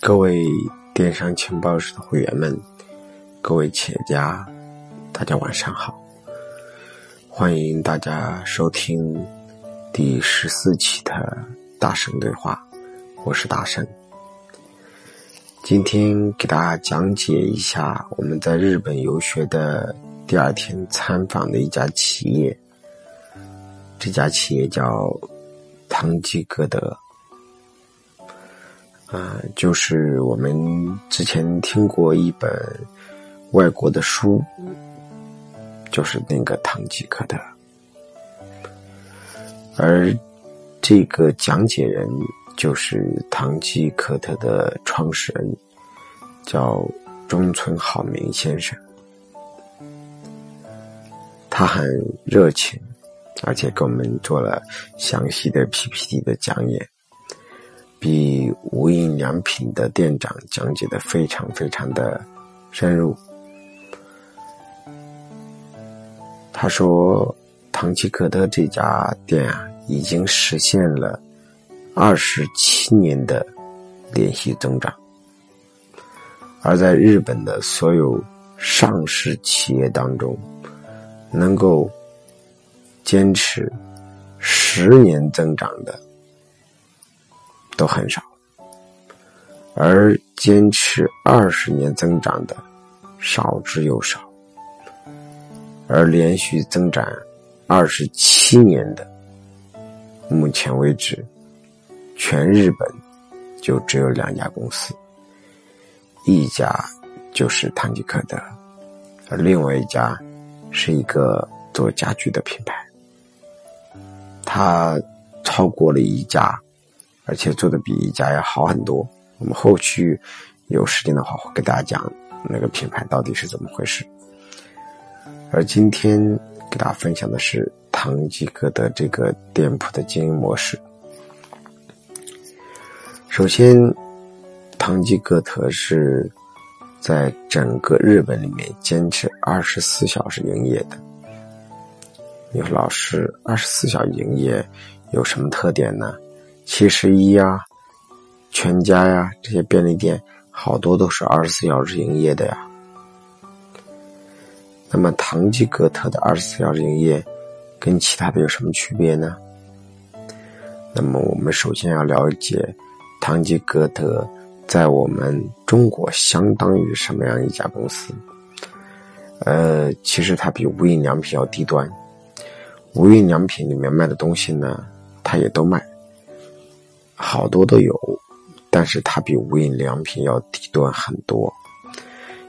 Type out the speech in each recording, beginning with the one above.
各位电商情报室的会员们，各位企业家，大家晚上好！欢迎大家收听第十四期的大神对话，我是大神。今天给大家讲解一下我们在日本游学的第二天参访的一家企业，这家企业叫唐吉诃德。啊，就是我们之前听过一本外国的书，就是那个《唐吉诃德》，而这个讲解人就是唐吉诃德的创始人，叫中村好明先生。他很热情，而且给我们做了详细的 PPT 的讲演。比无印良品的店长讲解的非常非常的深入。他说，唐吉诃德这家店啊，已经实现了二十七年的连续增长，而在日本的所有上市企业当中，能够坚持十年增长的。都很少，而坚持二十年增长的少之又少，而连续增长二十七年的，目前为止，全日本就只有两家公司，一家就是唐吉诃德，而另外一家是一个做家具的品牌，它超过了一家。而且做的比一家要好很多。我们后续有时间的话，会给大家讲那个品牌到底是怎么回事。而今天给大家分享的是唐吉诃德这个店铺的经营模式。首先，唐吉诃德是在整个日本里面坚持二十四小时营业的。你说老师，二十四小时营业有什么特点呢？七十一呀，全家呀，这些便利店好多都是二十四小时营业的呀。那么，唐吉诃德的二十四小时营业跟其他的有什么区别呢？那么，我们首先要了解唐吉诃德在我们中国相当于什么样一家公司？呃，其实它比无印良品要低端。无印良品里面卖的东西呢，它也都卖。好多都有，但是它比无印良品要低端很多，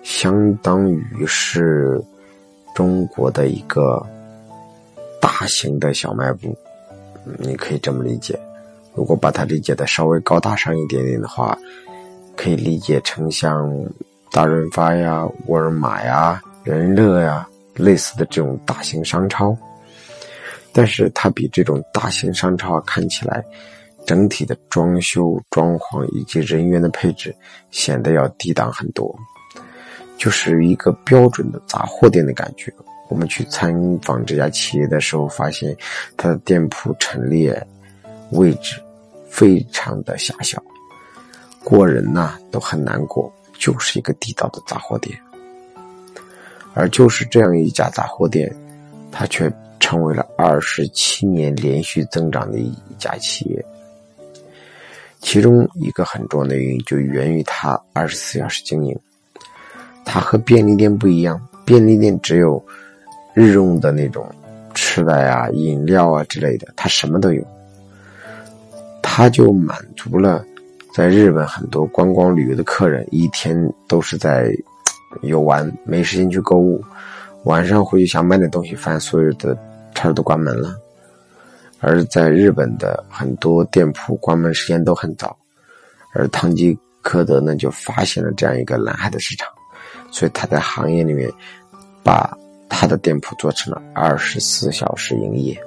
相当于是中国的一个大型的小卖部，你可以这么理解。如果把它理解的稍微高大上一点点的话，可以理解成像大润发呀、沃尔玛呀、人人乐呀类似的这种大型商超，但是它比这种大型商超看起来。整体的装修、装潢以及人员的配置显得要低档很多，就是一个标准的杂货店的感觉。我们去参访这家企业的时候，发现它的店铺陈列位置非常的狭小，过人呐都很难过，就是一个地道的杂货店。而就是这样一家杂货店，它却成为了二十七年连续增长的一家企业。其中一个很重要的原因就源于它二十四小时经营。它和便利店不一样，便利店只有日用的那种吃的呀、饮料啊之类的，它什么都有。它就满足了在日本很多观光旅游的客人，一天都是在游玩，没时间去购物，晚上回去想买点东西，发现所有的店都关门了。而在日本的很多店铺关门时间都很早，而唐吉诃德呢就发现了这样一个蓝海的市场，所以他在行业里面把他的店铺做成了二十四小时营业，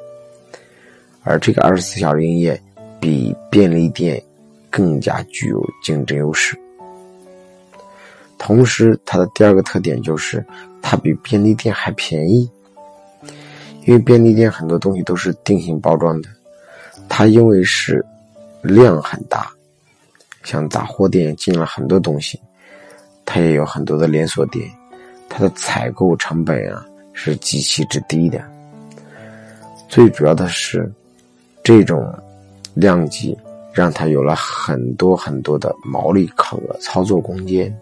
而这个二十四小时营业比便利店更加具有竞争优势。同时，它的第二个特点就是它比便利店还便宜。因为便利店很多东西都是定型包装的，它因为是量很大，像杂货店进了很多东西，它也有很多的连锁店，它的采购成本啊是极其之低的。最主要的是，这种量级让它有了很多很多的毛利考额、操作空间，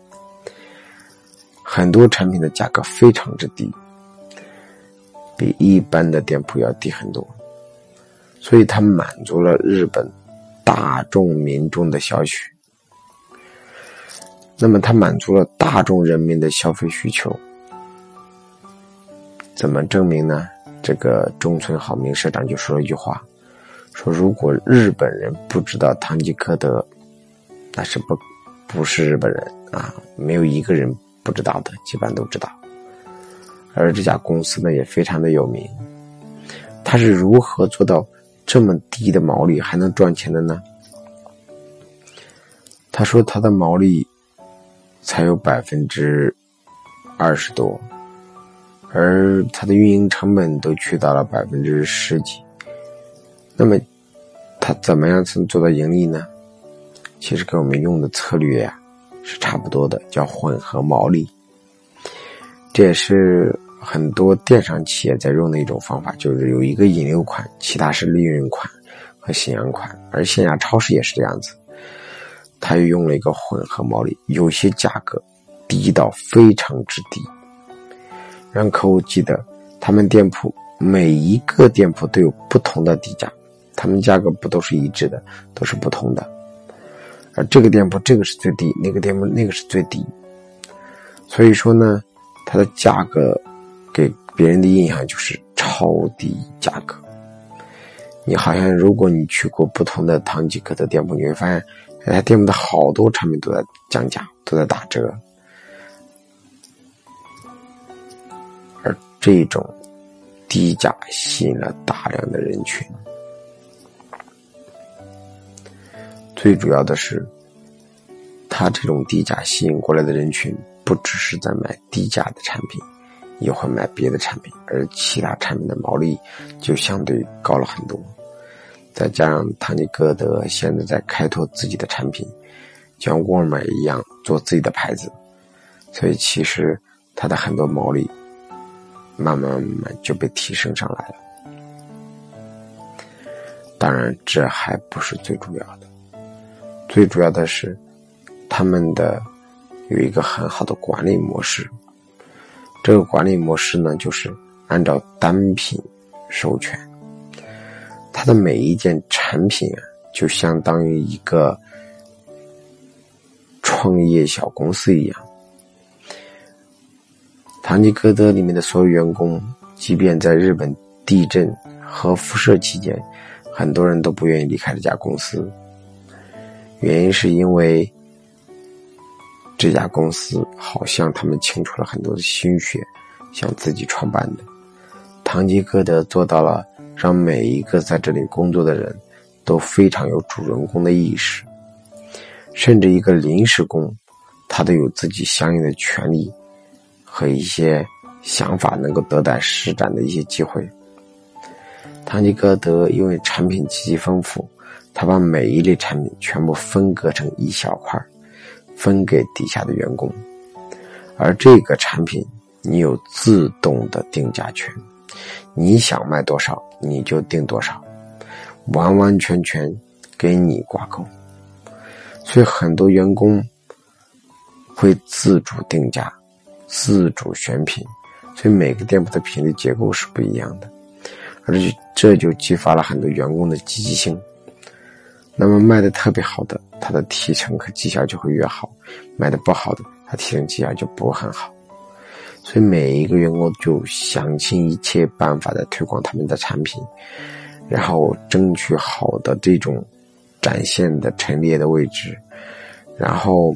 很多产品的价格非常之低，比一般的店铺要低很多，所以它满足了日本大众民众的消需。那么，它满足了大众人民的消费需求，怎么证明呢？这个中村好明社长就说了一句话，说如果日本人不知道唐吉诃德，那是不不是日本人啊，没有一个人不知道的，基本上都知道。而这家公司呢也非常的有名，他是如何做到这么低的毛利还能赚钱的呢？他说他的毛利才有百分之二十多。而他的运营成本都去到了百分之十几，那么他怎么样才能做到盈利呢？其实跟我们用的策略呀是差不多的，叫混合毛利。这也是很多电商企业在用的一种方法，就是有一个引流款，其他是利润款和信仰款。而线下超市也是这样子，它又用了一个混合毛利，有些价格低到非常之低。让客户记得，他们店铺每一个店铺都有不同的底价，他们价格不都是一致的，都是不同的。而这个店铺这个是最低，那个店铺那个是最低。所以说呢，它的价格给别人的印象就是超低价格。你好像如果你去过不同的唐吉诃德店铺，你会发现，他店铺的好多产品都在降价，都在打折。而这种低价吸引了大量的人群，最主要的是，他这种低价吸引过来的人群，不只是在买低价的产品，也会买别的产品，而其他产品的毛利就相对高了很多。再加上唐吉诃德现在在开拓自己的产品，像沃尔玛一样做自己的牌子，所以其实它的很多毛利。慢慢慢慢就被提升上来了。当然，这还不是最主要的，最主要的是他们的有一个很好的管理模式。这个管理模式呢，就是按照单品授权，它的每一件产品啊，就相当于一个创业小公司一样。唐吉诃德里面的所有员工，即便在日本地震和辐射期间，很多人都不愿意离开这家公司。原因是因为这家公司好像他们倾出了很多的心血，想自己创办的。唐吉诃德做到了，让每一个在这里工作的人都非常有主人公的意识，甚至一个临时工，他都有自己相应的权利。和一些想法能够得到施展的一些机会。唐吉诃德因为产品极其丰富，他把每一类产品全部分割成一小块，分给底下的员工。而这个产品，你有自动的定价权，你想卖多少你就定多少，完完全全给你挂钩。所以很多员工会自主定价。自主选品，所以每个店铺的品类结构是不一样的，而且这就激发了很多员工的积极性。那么卖的特别好的，他的提成和绩效就会越好；卖的不好的，他提成绩效就不很好。所以每一个员工就想尽一切办法的推广他们的产品，然后争取好的这种展现的陈列的位置，然后。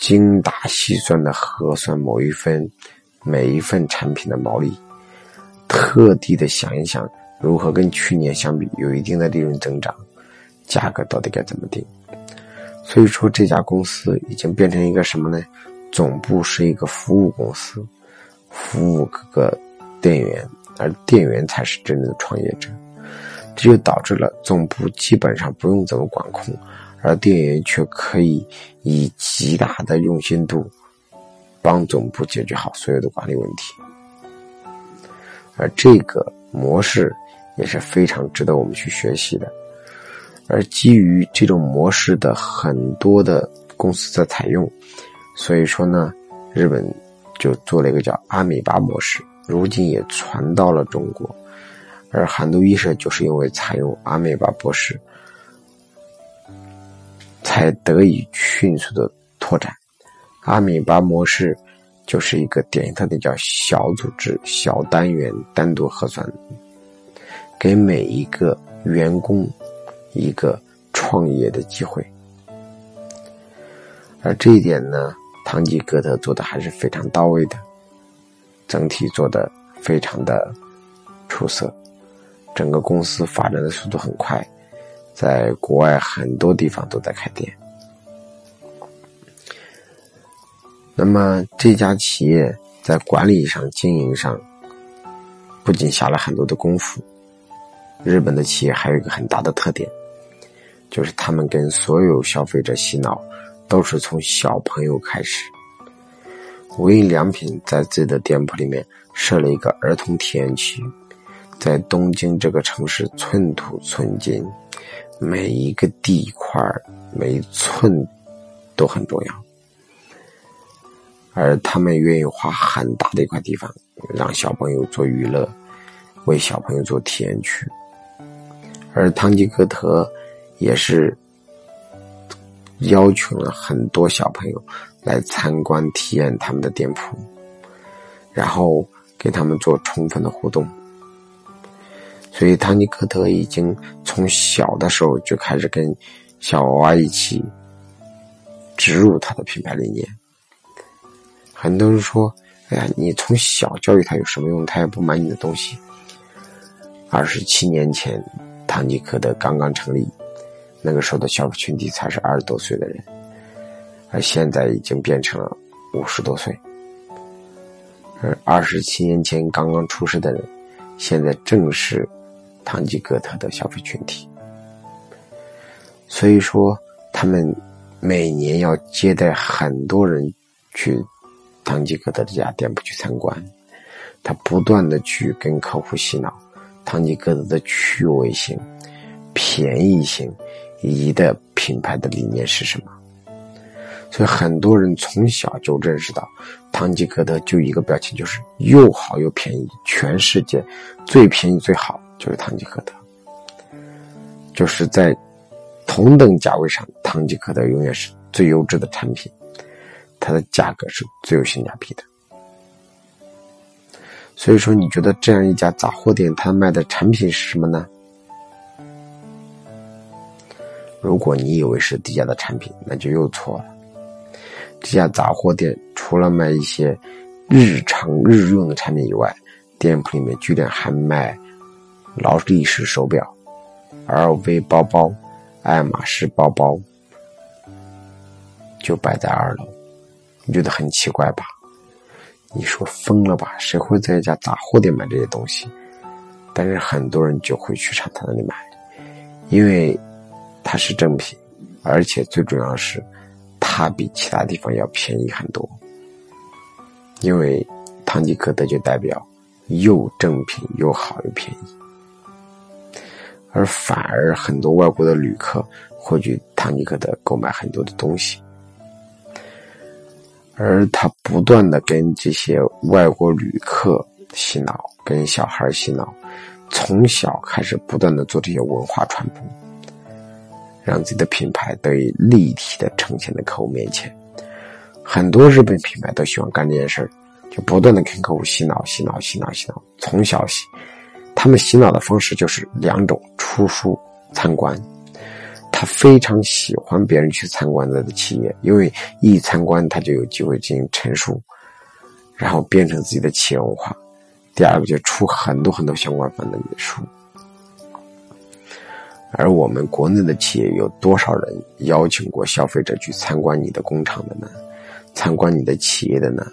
精打细算的核算某一份、每一份产品的毛利，特地的想一想如何跟去年相比有一定的利润增长，价格到底该怎么定？所以说这家公司已经变成一个什么呢？总部是一个服务公司，服务各个店员，而店员才是真正的创业者。这就导致了总部基本上不用怎么管控，而店员却可以以极大的用心度帮总部解决好所有的管理问题。而这个模式也是非常值得我们去学习的。而基于这种模式的很多的公司在采用，所以说呢，日本就做了一个叫阿米巴模式，如今也传到了中国。而韩都衣舍就是因为采用阿米巴模式，才得以迅速的拓展。阿米巴模式就是一个典型特点，叫小组织、小单元单独核算，给每一个员工。一个创业的机会，而这一点呢，唐吉诃德做的还是非常到位的，整体做的非常的出色，整个公司发展的速度很快，在国外很多地方都在开店。那么这家企业在管理上、经营上，不仅下了很多的功夫，日本的企业还有一个很大的特点。就是他们跟所有消费者洗脑，都是从小朋友开始。无印良品在自己的店铺里面设了一个儿童体验区，在东京这个城市寸土寸金，每一个地块每一寸都很重要，而他们愿意花很大的一块地方让小朋友做娱乐，为小朋友做体验区，而唐吉诃德。也是邀请了很多小朋友来参观体验他们的店铺，然后给他们做充分的互动。所以，唐吉诃德已经从小的时候就开始跟小娃娃一起植入他的品牌理念。很多人说：“哎呀，你从小教育他有什么用？他也不买你的东西。”二十七年前，唐吉诃德刚刚成立。那个时候的消费群体才是二十多岁的人，而现在已经变成了五十多岁。而二十七年前刚刚出世的人，现在正是堂吉诃德的消费群体。所以说，他们每年要接待很多人去堂吉诃德这家店铺去参观，他不断的去跟客户洗脑堂吉诃德的趣味性、便宜型。一的品牌的理念是什么？所以很多人从小就认识到，唐吉诃德就一个标签，就是又好又便宜，全世界最便宜最好就是唐吉诃德。就是在同等价位上，唐吉诃德永远是最优质的产品，它的价格是最有性价比的。所以说，你觉得这样一家杂货店，它卖的产品是什么呢？如果你以为是低价的产品，那就又错了。这家杂货店除了卖一些日常日用的产品以外，店铺里面居然还卖劳力士手表、LV 包包、爱马仕包包，就摆在二楼。你觉得很奇怪吧？你说疯了吧？谁会在一家杂货店买这些东西？但是很多人就会去上他那里买，因为。它是正品，而且最重要是，它比其他地方要便宜很多。因为堂吉诃德就代表又正品又好又便宜，而反而很多外国的旅客会去堂吉诃德购买很多的东西，而他不断的跟这些外国旅客洗脑，跟小孩洗脑，从小开始不断的做这些文化传播。让自己的品牌得以立体的呈现在客户面前。很多日本品牌都喜欢干这件事儿，就不断的跟客户洗脑、洗脑、洗脑、洗脑，从小洗。他们洗脑的方式就是两种：出书、参观。他非常喜欢别人去参观他的企业，因为一参观他就有机会进行陈述，然后变成自己的企业文化。第二个就出很多很多相关方面的书。而我们国内的企业有多少人邀请过消费者去参观你的工厂的呢？参观你的企业的呢？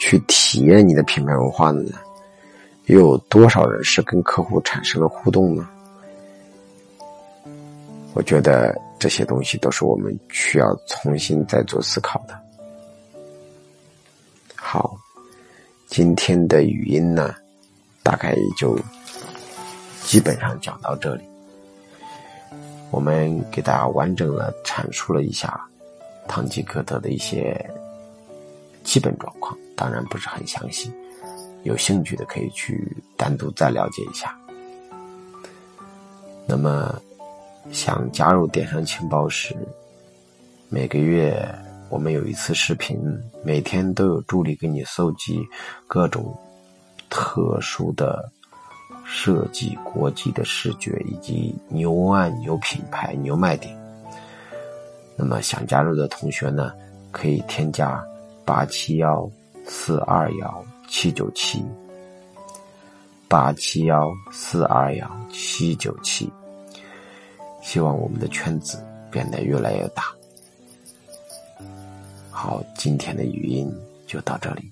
去体验你的品牌文化的呢？又有多少人是跟客户产生了互动呢？我觉得这些东西都是我们需要重新再做思考的。好，今天的语音呢，大概也就基本上讲到这里。我们给大家完整的阐述了一下堂吉诃德的一些基本状况，当然不是很详细。有兴趣的可以去单独再了解一下。那么，想加入电商情报时，每个月我们有一次视频，每天都有助理给你搜集各种特殊的设计、国际的视觉以及牛案、牛品牌、牛卖点。那么，想加入的同学呢，可以添加八七幺四二幺。七九七八七幺四二幺七九七，希望我们的圈子变得越来越大。好，今天的语音就到这里，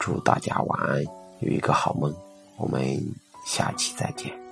祝大家晚安，有一个好梦，我们下期再见。